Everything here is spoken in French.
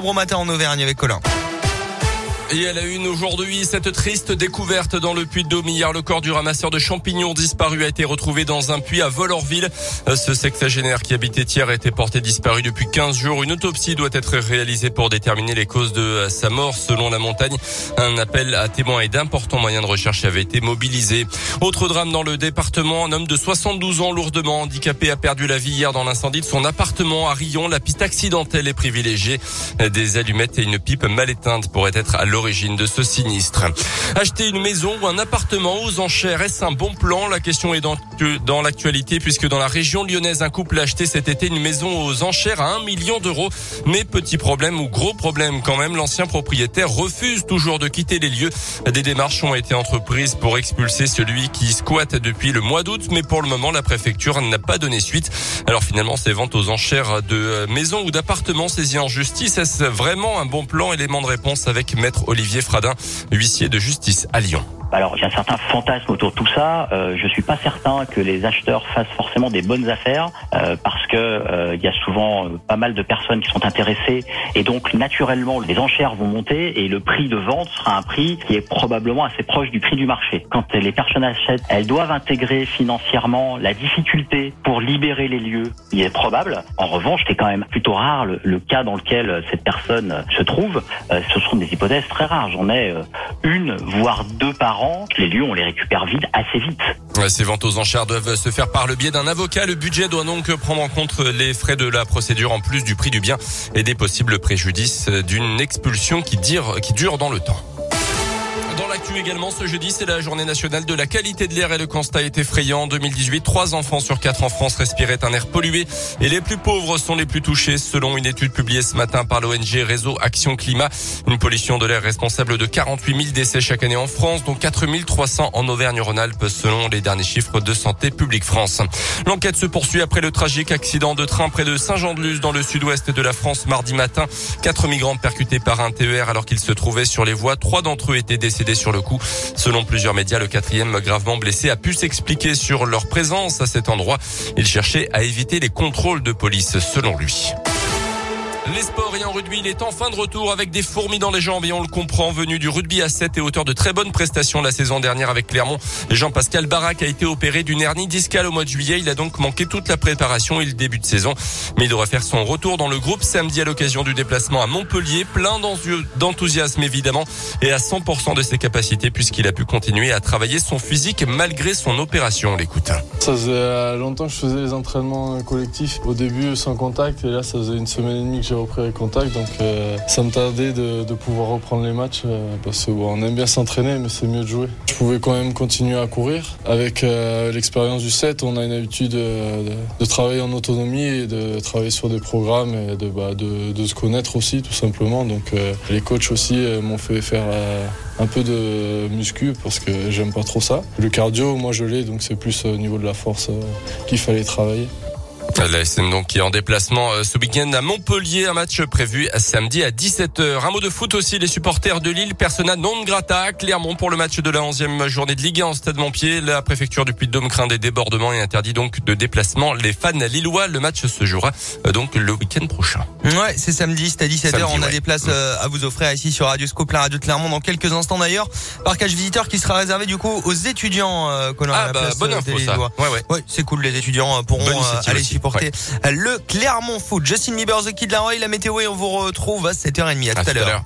Bon matin en Auvergne avec Colin. Et elle a une aujourd'hui cette triste découverte dans le puits de Dôme. Hier, le corps du ramasseur de champignons disparu a été retrouvé dans un puits à Volorville. Ce sexagénaire qui habitait hier a été porté disparu depuis 15 jours. Une autopsie doit être réalisée pour déterminer les causes de sa mort. Selon la montagne, un appel à témoins et d'importants moyens de recherche avait été mobilisé. Autre drame dans le département. Un homme de 72 ans lourdement handicapé a perdu la vie hier dans l'incendie de son appartement à Rion. La piste accidentelle est privilégiée. Des allumettes et une pipe mal éteinte pourraient être à l'origine de ce sinistre. Acheter une maison ou un appartement aux enchères, est-ce un bon plan? La question est dans, dans l'actualité puisque dans la région lyonnaise, un couple a acheté cet été une maison aux enchères à 1 million d'euros. Mais petit problème ou gros problème quand même, l'ancien propriétaire refuse toujours de quitter les lieux. Des démarches ont été entreprises pour expulser celui qui squatte depuis le mois d'août, mais pour le moment, la préfecture n'a pas donné suite. Alors finalement, ces ventes aux enchères de maisons ou d'appartements saisis en justice, est-ce vraiment un bon plan? Élément de réponse avec Maître Olivier Fradin, huissier de justice à Lyon. Alors il y a un certain fantasme autour de tout ça. Euh, je suis pas certain que les acheteurs fassent forcément des bonnes affaires euh, parce que euh, y a souvent euh, pas mal de personnes qui sont intéressées et donc naturellement les enchères vont monter et le prix de vente sera un prix qui est probablement assez proche du prix du marché. Quand les personnes achètent, elles doivent intégrer financièrement la difficulté pour libérer les lieux. Il est probable. En revanche, c'est quand même plutôt rare le, le, cas dans lequel cette personne se trouve. ce sont des hypothèses très rares. J'en ai une voire deux par les lieux, on les récupère vite, assez vite. ces ventes aux enchères doivent se faire par le biais d'un avocat. Le budget doit donc prendre en compte les frais de la procédure en plus du prix du bien et des possibles préjudices d'une expulsion qui dure dans le temps. Dans l'actu également, ce jeudi, c'est la journée nationale de la qualité de l'air et le constat est effrayant. En 2018, trois enfants sur quatre en France respiraient un air pollué et les plus pauvres sont les plus touchés selon une étude publiée ce matin par l'ONG Réseau Action Climat. Une pollution de l'air responsable de 48 000 décès chaque année en France, dont 4 300 en Auvergne-Rhône-Alpes selon les derniers chiffres de Santé publique France. L'enquête se poursuit après le tragique accident de train près de Saint-Jean-de-Luz dans le sud-ouest de la France mardi matin. Quatre migrants percutés par un TER alors qu'ils se trouvaient sur les voies. Trois d'entre eux étaient décédés sur le coup. Selon plusieurs médias, le quatrième gravement blessé a pu s'expliquer sur leur présence à cet endroit. Il cherchait à éviter les contrôles de police selon lui. Les sports et en rugby, il est enfin de retour avec des fourmis dans les jambes et on le comprend, venu du rugby à 7 et auteur de très bonnes prestations la saison dernière avec Clermont. Jean-Pascal Barak a été opéré d'une hernie discale au mois de juillet. Il a donc manqué toute la préparation et le début de saison. Mais il devrait faire son retour dans le groupe samedi à l'occasion du déplacement à Montpellier, plein d'enthousiasme évidemment et à 100% de ses capacités puisqu'il a pu continuer à travailler son physique malgré son opération. On l'écoute. Ça faisait longtemps que je faisais les entraînements collectifs. Au début sans contact et là ça faisait une semaine et demie que j'ai repris les contacts, donc euh, ça me tardait de, pouvoir reprendre les matchs euh, parce qu'on aime bien s'entraîner, mais c'est mieux de jouer. Je pouvais quand même continuer à courir. Avec euh, l'expérience du 7, on a une habitude de, de, travailler en autonomie et de travailler sur des programmes et de, bah, de se connaître aussi, tout simplement. Donc les coachs aussi m'ont fait faire un peu de muscu parce que j'aime pas trop ça. Le cardio, moi je l'ai, donc c'est plus au niveau de la force qu'il fallait travailler. SM donc qui est en déplacement euh, ce week-end à Montpellier, un match prévu samedi à 17h. Un mot de foot aussi, les supporters de Lille, persona non grata, Clermont pour le match de la 11e journée de Ligue 1 en stade Montpied. La préfecture du Puy-de-Dôme craint des débordements et interdit donc de déplacement. Les fans lillois, le match se jouera euh, donc le week-end prochain. Ouais, c'est samedi, c'est à 17h. on a des places euh, à vous offrir ici sur Radio Scope, la radio de Clermont dans quelques instants d'ailleurs. Parcage visiteur qui sera réservé du coup aux étudiants euh, Ah bah bonne info ça. Ouais ouais. Ouais, c'est cool les étudiants pourront aller supporter le Clermont Foot. Justin Bieber, The Kid Laroi, la météo et on vous retrouve à 7h30. À, tout à l'heure.